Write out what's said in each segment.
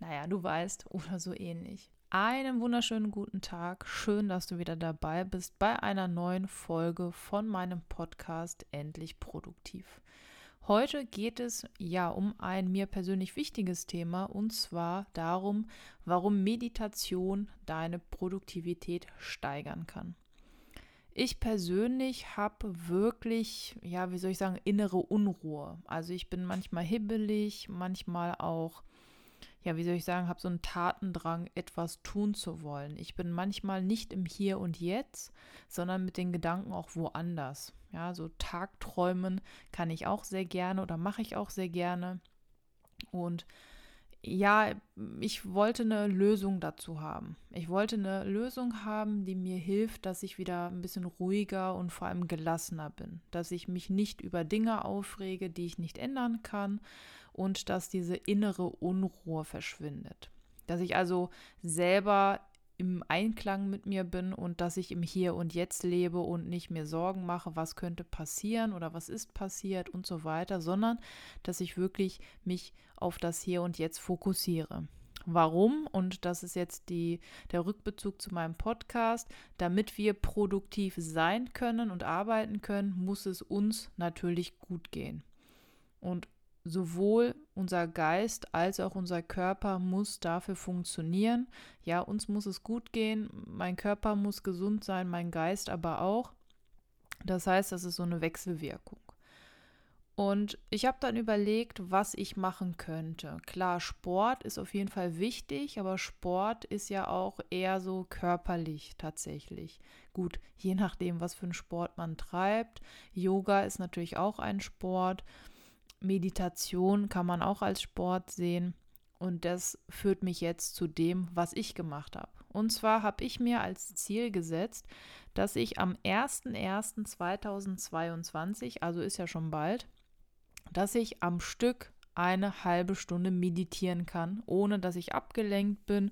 naja, du weißt, oder so ähnlich. Einen wunderschönen guten Tag. Schön, dass du wieder dabei bist bei einer neuen Folge von meinem Podcast Endlich Produktiv. Heute geht es ja um ein mir persönlich wichtiges Thema und zwar darum, warum Meditation deine Produktivität steigern kann. Ich persönlich habe wirklich, ja, wie soll ich sagen, innere Unruhe. Also ich bin manchmal hibbelig, manchmal auch ja, wie soll ich sagen, habe so einen Tatendrang, etwas tun zu wollen. Ich bin manchmal nicht im Hier und Jetzt, sondern mit den Gedanken auch woanders. Ja, so Tagträumen kann ich auch sehr gerne oder mache ich auch sehr gerne. Und ja, ich wollte eine Lösung dazu haben. Ich wollte eine Lösung haben, die mir hilft, dass ich wieder ein bisschen ruhiger und vor allem gelassener bin. Dass ich mich nicht über Dinge aufrege, die ich nicht ändern kann und dass diese innere Unruhe verschwindet. Dass ich also selber im Einklang mit mir bin und dass ich im Hier und Jetzt lebe und nicht mir Sorgen mache, was könnte passieren oder was ist passiert und so weiter, sondern dass ich wirklich mich auf das Hier und Jetzt fokussiere. Warum? Und das ist jetzt die, der Rückbezug zu meinem Podcast. Damit wir produktiv sein können und arbeiten können, muss es uns natürlich gut gehen. Und sowohl unser Geist als auch unser Körper muss dafür funktionieren. Ja, uns muss es gut gehen, mein Körper muss gesund sein, mein Geist aber auch. Das heißt, das ist so eine Wechselwirkung. Und ich habe dann überlegt, was ich machen könnte. Klar, Sport ist auf jeden Fall wichtig, aber Sport ist ja auch eher so körperlich tatsächlich. Gut, je nachdem, was für einen Sport man treibt. Yoga ist natürlich auch ein Sport. Meditation kann man auch als Sport sehen. Und das führt mich jetzt zu dem, was ich gemacht habe. Und zwar habe ich mir als Ziel gesetzt, dass ich am 01.01.2022, also ist ja schon bald, dass ich am Stück eine halbe Stunde meditieren kann, ohne dass ich abgelenkt bin,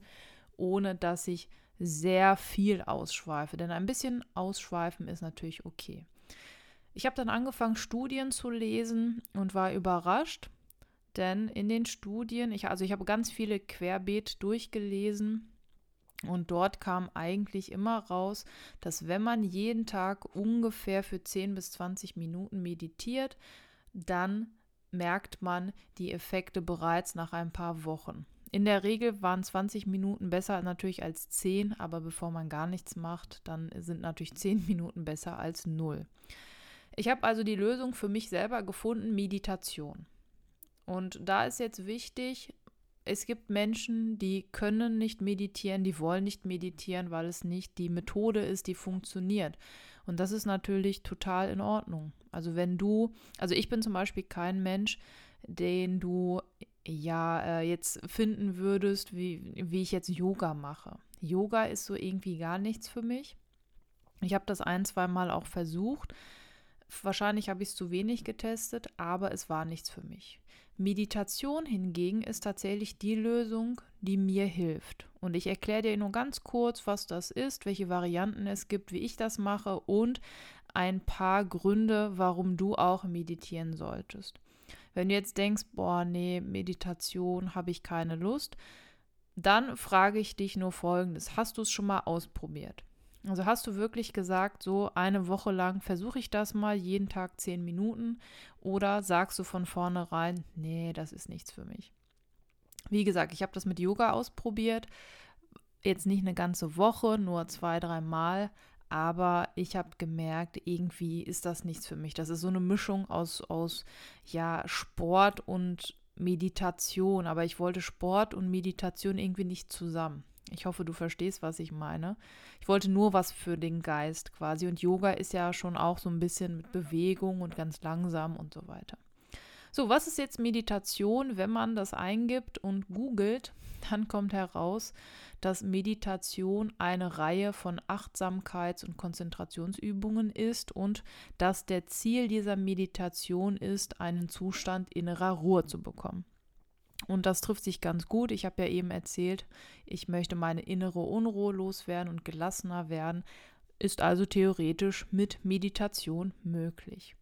ohne dass ich sehr viel ausschweife. Denn ein bisschen ausschweifen ist natürlich okay. Ich habe dann angefangen, Studien zu lesen und war überrascht, denn in den Studien, ich, also ich habe ganz viele querbeet durchgelesen und dort kam eigentlich immer raus, dass wenn man jeden Tag ungefähr für 10 bis 20 Minuten meditiert, dann merkt man die Effekte bereits nach ein paar Wochen. In der Regel waren 20 Minuten besser natürlich als 10, aber bevor man gar nichts macht, dann sind natürlich 10 Minuten besser als 0. Ich habe also die Lösung für mich selber gefunden, Meditation. Und da ist jetzt wichtig, es gibt Menschen, die können nicht meditieren, die wollen nicht meditieren, weil es nicht die Methode ist, die funktioniert. Und das ist natürlich total in Ordnung. Also wenn du, also ich bin zum Beispiel kein Mensch, den du ja äh, jetzt finden würdest, wie, wie ich jetzt Yoga mache. Yoga ist so irgendwie gar nichts für mich. Ich habe das ein, zwei Mal auch versucht. Wahrscheinlich habe ich es zu wenig getestet, aber es war nichts für mich. Meditation hingegen ist tatsächlich die Lösung, die mir hilft. Und ich erkläre dir nur ganz kurz, was das ist, welche Varianten es gibt, wie ich das mache und ein paar Gründe, warum du auch meditieren solltest. Wenn du jetzt denkst, boah, nee, Meditation habe ich keine Lust, dann frage ich dich nur Folgendes. Hast du es schon mal ausprobiert? Also hast du wirklich gesagt, so eine Woche lang versuche ich das mal, jeden Tag zehn Minuten, oder sagst du von vornherein, nee, das ist nichts für mich? Wie gesagt, ich habe das mit Yoga ausprobiert, jetzt nicht eine ganze Woche, nur zwei, drei Mal, aber ich habe gemerkt, irgendwie ist das nichts für mich. Das ist so eine Mischung aus, aus ja, Sport und Meditation, aber ich wollte Sport und Meditation irgendwie nicht zusammen. Ich hoffe, du verstehst, was ich meine. Ich wollte nur was für den Geist quasi. Und Yoga ist ja schon auch so ein bisschen mit Bewegung und ganz langsam und so weiter. So, was ist jetzt Meditation? Wenn man das eingibt und googelt, dann kommt heraus, dass Meditation eine Reihe von Achtsamkeits- und Konzentrationsübungen ist und dass der Ziel dieser Meditation ist, einen Zustand innerer Ruhe zu bekommen. Und das trifft sich ganz gut. Ich habe ja eben erzählt, ich möchte meine innere Unruhe loswerden und gelassener werden. Ist also theoretisch mit Meditation möglich.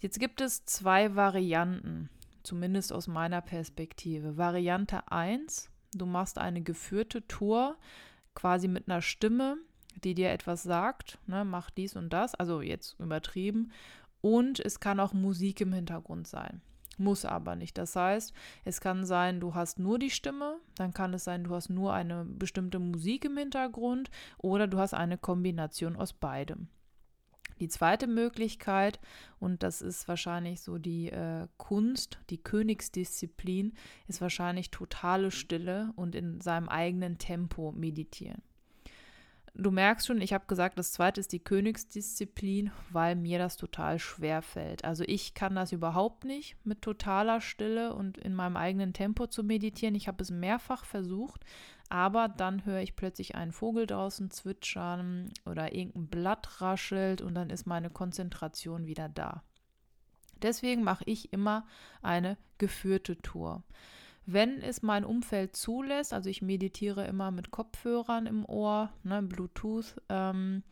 Jetzt gibt es zwei Varianten, zumindest aus meiner Perspektive. Variante 1, du machst eine geführte Tour quasi mit einer Stimme, die dir etwas sagt, ne, mach dies und das, also jetzt übertrieben. Und es kann auch Musik im Hintergrund sein. Muss aber nicht. Das heißt, es kann sein, du hast nur die Stimme, dann kann es sein, du hast nur eine bestimmte Musik im Hintergrund oder du hast eine Kombination aus beidem. Die zweite Möglichkeit, und das ist wahrscheinlich so die äh, Kunst, die Königsdisziplin, ist wahrscheinlich totale Stille und in seinem eigenen Tempo meditieren du merkst schon, ich habe gesagt, das zweite ist die Königsdisziplin, weil mir das total schwer fällt. Also ich kann das überhaupt nicht mit totaler Stille und in meinem eigenen Tempo zu meditieren. Ich habe es mehrfach versucht, aber dann höre ich plötzlich einen Vogel draußen zwitschern oder irgendein Blatt raschelt und dann ist meine Konzentration wieder da. Deswegen mache ich immer eine geführte Tour. Wenn es mein Umfeld zulässt, also ich meditiere immer mit Kopfhörern im Ohr, ne, Bluetooth, ähm,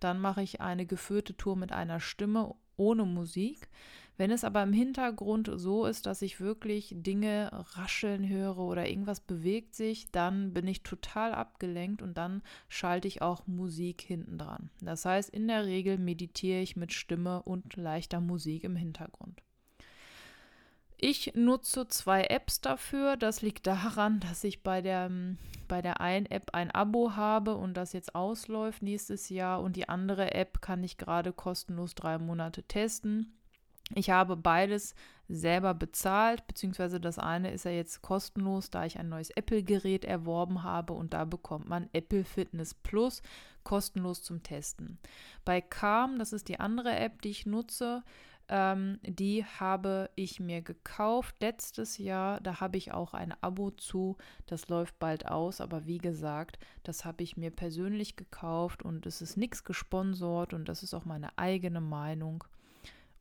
dann mache ich eine geführte Tour mit einer Stimme ohne Musik. Wenn es aber im Hintergrund so ist, dass ich wirklich Dinge rascheln höre oder irgendwas bewegt sich, dann bin ich total abgelenkt und dann schalte ich auch Musik hinten dran. Das heißt, in der Regel meditiere ich mit Stimme und leichter Musik im Hintergrund. Ich nutze zwei Apps dafür. Das liegt daran, dass ich bei der, bei der einen App ein Abo habe und das jetzt ausläuft nächstes Jahr und die andere App kann ich gerade kostenlos drei Monate testen. Ich habe beides selber bezahlt, beziehungsweise das eine ist ja jetzt kostenlos, da ich ein neues Apple-Gerät erworben habe und da bekommt man Apple Fitness Plus kostenlos zum Testen. Bei Calm, das ist die andere App, die ich nutze, ähm, die habe ich mir gekauft letztes Jahr. Da habe ich auch ein Abo zu. Das läuft bald aus. Aber wie gesagt, das habe ich mir persönlich gekauft und es ist nichts gesponsert und das ist auch meine eigene Meinung.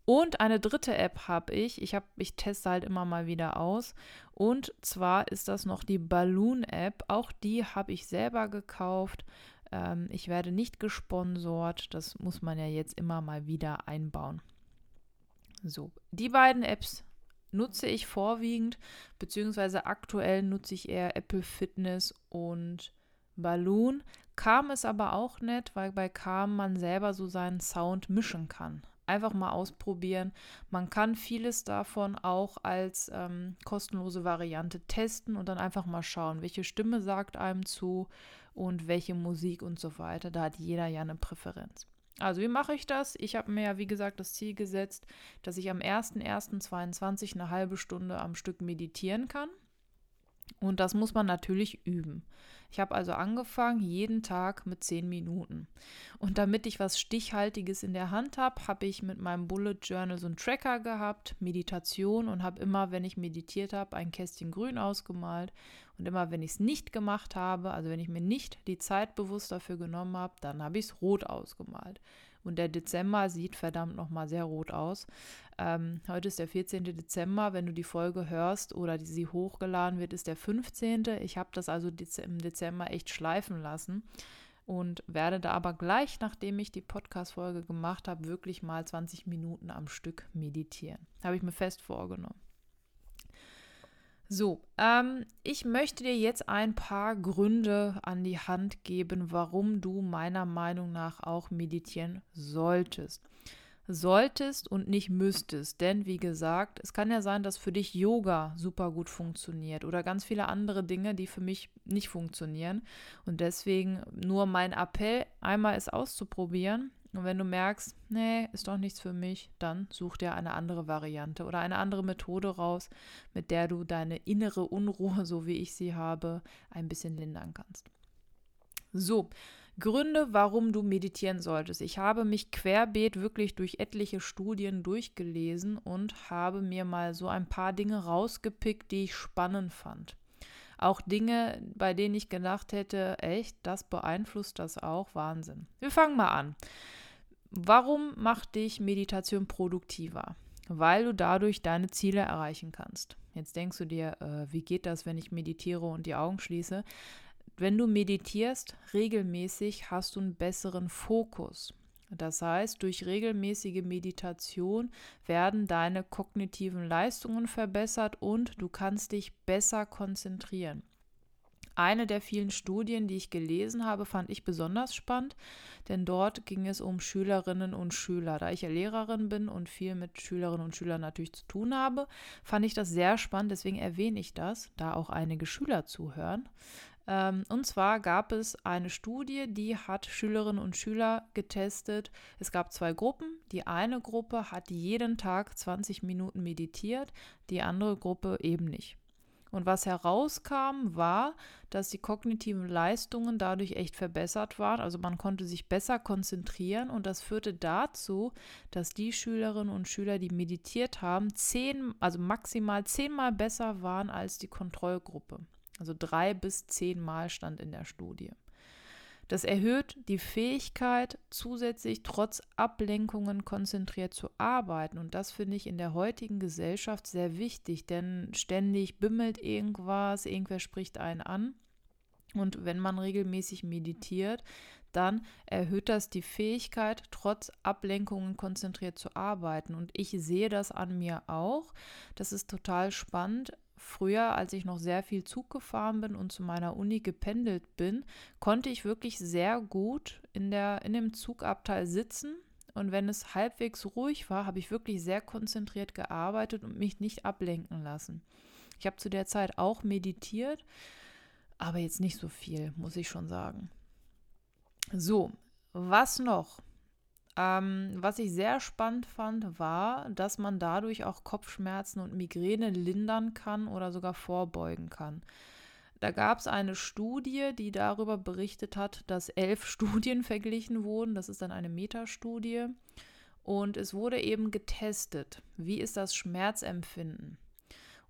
Und eine dritte App habe ich. Ich, hab, ich teste halt immer mal wieder aus. Und zwar ist das noch die Balloon App. Auch die habe ich selber gekauft. Ähm, ich werde nicht gesponsert. Das muss man ja jetzt immer mal wieder einbauen. So, die beiden Apps nutze ich vorwiegend, beziehungsweise aktuell nutze ich eher Apple Fitness und Balloon. Calm ist aber auch nett, weil bei Calm man selber so seinen Sound mischen kann. Einfach mal ausprobieren. Man kann vieles davon auch als ähm, kostenlose Variante testen und dann einfach mal schauen, welche Stimme sagt einem zu und welche Musik und so weiter. Da hat jeder ja eine Präferenz. Also wie mache ich das? Ich habe mir ja, wie gesagt, das Ziel gesetzt, dass ich am 01.01.22 eine halbe Stunde am Stück meditieren kann. Und das muss man natürlich üben. Ich habe also angefangen, jeden Tag mit 10 Minuten. Und damit ich was Stichhaltiges in der Hand habe, habe ich mit meinem Bullet Journal so einen Tracker gehabt, Meditation und habe immer, wenn ich meditiert habe, ein Kästchen grün ausgemalt. Und immer, wenn ich es nicht gemacht habe, also wenn ich mir nicht die Zeit bewusst dafür genommen habe, dann habe ich es rot ausgemalt. Und der Dezember sieht verdammt nochmal sehr rot aus. Ähm, heute ist der 14. Dezember. Wenn du die Folge hörst oder die, sie hochgeladen wird, ist der 15. Ich habe das also im Dezember echt schleifen lassen und werde da aber gleich, nachdem ich die Podcast-Folge gemacht habe, wirklich mal 20 Minuten am Stück meditieren. Habe ich mir fest vorgenommen. So, ähm, ich möchte dir jetzt ein paar Gründe an die Hand geben, warum du meiner Meinung nach auch meditieren solltest. Solltest und nicht müsstest, denn wie gesagt, es kann ja sein, dass für dich Yoga super gut funktioniert oder ganz viele andere Dinge, die für mich nicht funktionieren. Und deswegen nur mein Appell, einmal es auszuprobieren und wenn du merkst, nee, ist doch nichts für mich, dann such dir eine andere Variante oder eine andere Methode raus, mit der du deine innere Unruhe, so wie ich sie habe, ein bisschen lindern kannst. So, Gründe, warum du meditieren solltest. Ich habe mich querbeet wirklich durch etliche Studien durchgelesen und habe mir mal so ein paar Dinge rausgepickt, die ich spannend fand. Auch Dinge, bei denen ich gedacht hätte, echt, das beeinflusst das auch. Wahnsinn. Wir fangen mal an. Warum macht dich Meditation produktiver? Weil du dadurch deine Ziele erreichen kannst. Jetzt denkst du dir, äh, wie geht das, wenn ich meditiere und die Augen schließe? Wenn du meditierst regelmäßig, hast du einen besseren Fokus. Das heißt, durch regelmäßige Meditation werden deine kognitiven Leistungen verbessert und du kannst dich besser konzentrieren. Eine der vielen Studien, die ich gelesen habe, fand ich besonders spannend, denn dort ging es um Schülerinnen und Schüler. Da ich ja Lehrerin bin und viel mit Schülerinnen und Schülern natürlich zu tun habe, fand ich das sehr spannend, deswegen erwähne ich das, da auch einige Schüler zuhören. Ähm, und zwar gab es eine Studie, die hat Schülerinnen und Schüler getestet. Es gab zwei Gruppen. Die eine Gruppe hat jeden Tag 20 Minuten meditiert, die andere Gruppe eben nicht. Und was herauskam, war, dass die kognitiven Leistungen dadurch echt verbessert waren. Also man konnte sich besser konzentrieren und das führte dazu, dass die Schülerinnen und Schüler, die meditiert haben, zehn, also maximal zehnmal besser waren als die Kontrollgruppe. Also drei bis zehnmal stand in der Studie. Das erhöht die Fähigkeit, zusätzlich trotz Ablenkungen konzentriert zu arbeiten. Und das finde ich in der heutigen Gesellschaft sehr wichtig, denn ständig bimmelt irgendwas, irgendwer spricht einen an. Und wenn man regelmäßig meditiert, dann erhöht das die Fähigkeit, trotz Ablenkungen konzentriert zu arbeiten. Und ich sehe das an mir auch. Das ist total spannend früher, als ich noch sehr viel Zug gefahren bin und zu meiner Uni gependelt bin, konnte ich wirklich sehr gut in, der, in dem Zugabteil sitzen. Und wenn es halbwegs ruhig war, habe ich wirklich sehr konzentriert gearbeitet und mich nicht ablenken lassen. Ich habe zu der Zeit auch meditiert, aber jetzt nicht so viel, muss ich schon sagen. So, was noch? Ähm, was ich sehr spannend fand, war, dass man dadurch auch Kopfschmerzen und Migräne lindern kann oder sogar vorbeugen kann. Da gab es eine Studie, die darüber berichtet hat, dass elf Studien verglichen wurden. Das ist dann eine Metastudie. Und es wurde eben getestet, wie ist das Schmerzempfinden.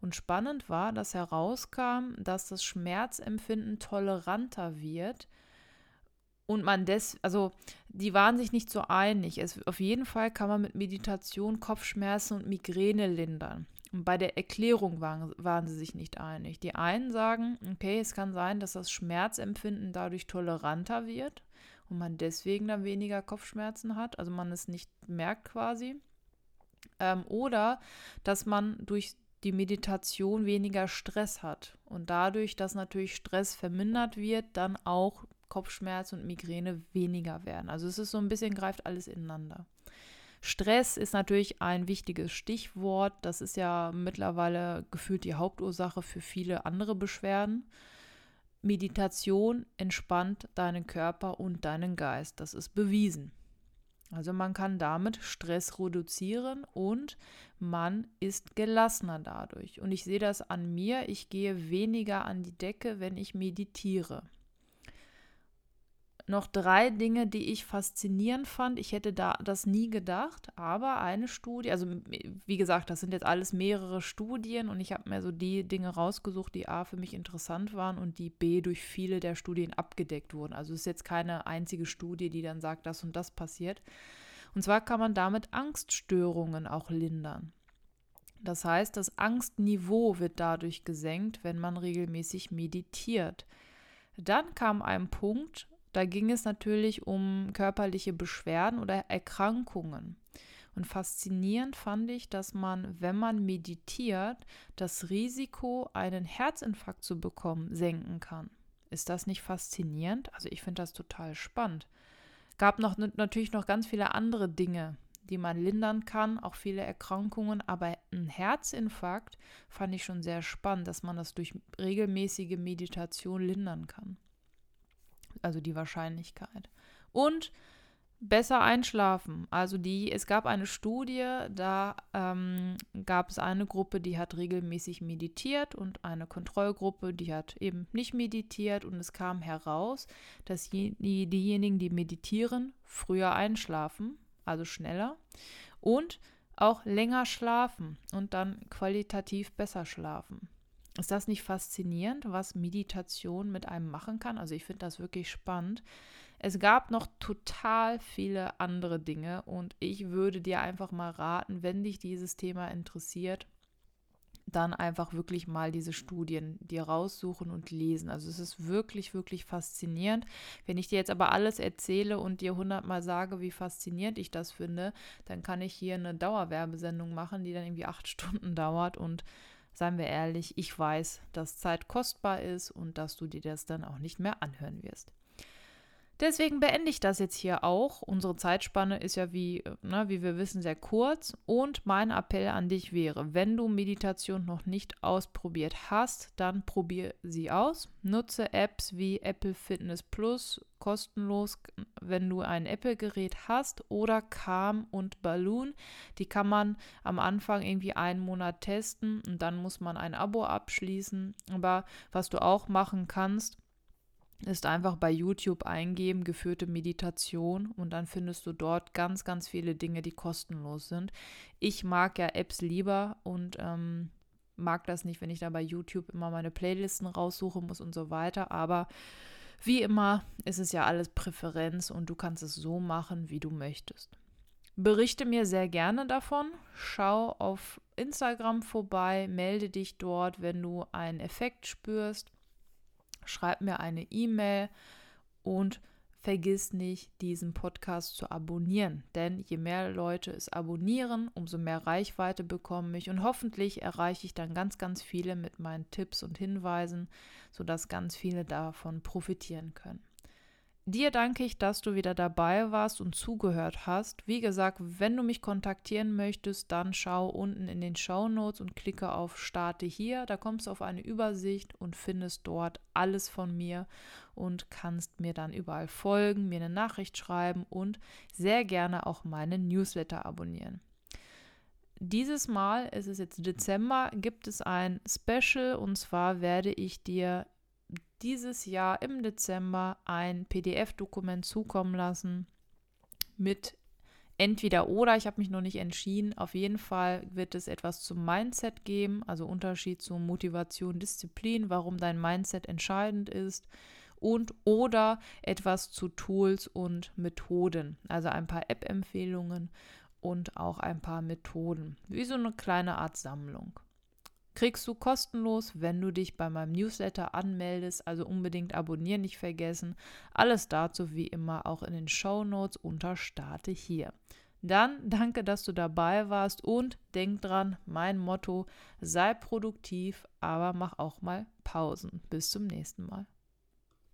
Und spannend war, dass herauskam, dass das Schmerzempfinden toleranter wird, und man des, also die waren sich nicht so einig. Es, auf jeden Fall kann man mit Meditation Kopfschmerzen und Migräne lindern. Und bei der Erklärung waren, waren sie sich nicht einig. Die einen sagen, okay, es kann sein, dass das Schmerzempfinden dadurch toleranter wird und man deswegen dann weniger Kopfschmerzen hat, also man es nicht merkt quasi. Ähm, oder dass man durch die Meditation weniger Stress hat und dadurch, dass natürlich Stress vermindert wird, dann auch Kopfschmerz und Migräne weniger werden. Also es ist so ein bisschen, greift alles ineinander. Stress ist natürlich ein wichtiges Stichwort. Das ist ja mittlerweile gefühlt die Hauptursache für viele andere Beschwerden. Meditation entspannt deinen Körper und deinen Geist. Das ist bewiesen. Also man kann damit Stress reduzieren und man ist gelassener dadurch. Und ich sehe das an mir. Ich gehe weniger an die Decke, wenn ich meditiere noch drei Dinge, die ich faszinierend fand. Ich hätte da das nie gedacht, aber eine Studie, also wie gesagt, das sind jetzt alles mehrere Studien und ich habe mir so die Dinge rausgesucht, die A für mich interessant waren und die B durch viele der Studien abgedeckt wurden. Also es ist jetzt keine einzige Studie, die dann sagt, das und das passiert. Und zwar kann man damit Angststörungen auch lindern. Das heißt, das Angstniveau wird dadurch gesenkt, wenn man regelmäßig meditiert. Dann kam ein Punkt, da ging es natürlich um körperliche Beschwerden oder Erkrankungen. Und faszinierend fand ich, dass man, wenn man meditiert, das Risiko, einen Herzinfarkt zu bekommen, senken kann. Ist das nicht faszinierend? Also ich finde das total spannend. Gab noch natürlich noch ganz viele andere Dinge, die man lindern kann, auch viele Erkrankungen, aber ein Herzinfarkt fand ich schon sehr spannend, dass man das durch regelmäßige Meditation lindern kann also die Wahrscheinlichkeit. Und besser einschlafen. Also die, es gab eine Studie, da ähm, gab es eine Gruppe, die hat regelmäßig meditiert und eine Kontrollgruppe, die hat eben nicht meditiert und es kam heraus, dass die, diejenigen, die meditieren, früher einschlafen, also schneller und auch länger schlafen und dann qualitativ besser schlafen. Ist das nicht faszinierend, was Meditation mit einem machen kann? Also ich finde das wirklich spannend. Es gab noch total viele andere Dinge und ich würde dir einfach mal raten, wenn dich dieses Thema interessiert, dann einfach wirklich mal diese Studien dir raussuchen und lesen. Also es ist wirklich, wirklich faszinierend. Wenn ich dir jetzt aber alles erzähle und dir hundertmal sage, wie faszinierend ich das finde, dann kann ich hier eine Dauerwerbesendung machen, die dann irgendwie acht Stunden dauert und seien wir ehrlich, ich weiß, dass Zeit kostbar ist und dass du dir das dann auch nicht mehr anhören wirst. Deswegen beende ich das jetzt hier auch. Unsere Zeitspanne ist ja, wie, ne, wie wir wissen, sehr kurz. Und mein Appell an dich wäre, wenn du Meditation noch nicht ausprobiert hast, dann probier sie aus. Nutze Apps wie Apple Fitness Plus kostenlos, wenn du ein Apple-Gerät hast, oder Calm und Balloon. Die kann man am Anfang irgendwie einen Monat testen und dann muss man ein Abo abschließen. Aber was du auch machen kannst, ist einfach bei YouTube eingeben, geführte Meditation und dann findest du dort ganz, ganz viele Dinge, die kostenlos sind. Ich mag ja Apps lieber und ähm, mag das nicht, wenn ich da bei YouTube immer meine Playlisten raussuchen muss und so weiter, aber wie immer ist es ja alles Präferenz und du kannst es so machen, wie du möchtest. Berichte mir sehr gerne davon. Schau auf Instagram vorbei, melde dich dort, wenn du einen Effekt spürst schreib mir eine E-Mail und vergiss nicht, diesen Podcast zu abonnieren. Denn je mehr Leute es abonnieren, umso mehr Reichweite bekomme ich und hoffentlich erreiche ich dann ganz, ganz viele mit meinen Tipps und Hinweisen, sodass ganz viele davon profitieren können. Dir danke ich, dass du wieder dabei warst und zugehört hast. Wie gesagt, wenn du mich kontaktieren möchtest, dann schau unten in den Show Notes und klicke auf Starte hier. Da kommst du auf eine Übersicht und findest dort alles von mir und kannst mir dann überall folgen, mir eine Nachricht schreiben und sehr gerne auch meine Newsletter abonnieren. Dieses Mal, es ist jetzt Dezember, gibt es ein Special und zwar werde ich dir dieses Jahr im Dezember ein PDF-Dokument zukommen lassen mit entweder oder. Ich habe mich noch nicht entschieden. Auf jeden Fall wird es etwas zum Mindset geben, also Unterschied zu Motivation, Disziplin, warum dein Mindset entscheidend ist und oder etwas zu Tools und Methoden, also ein paar App-Empfehlungen und auch ein paar Methoden, wie so eine kleine Art Sammlung kriegst du kostenlos, wenn du dich bei meinem Newsletter anmeldest. Also unbedingt abonnieren nicht vergessen. Alles dazu wie immer auch in den Show Notes unter Starte hier. Dann danke, dass du dabei warst und denk dran, mein Motto, sei produktiv, aber mach auch mal Pausen. Bis zum nächsten Mal.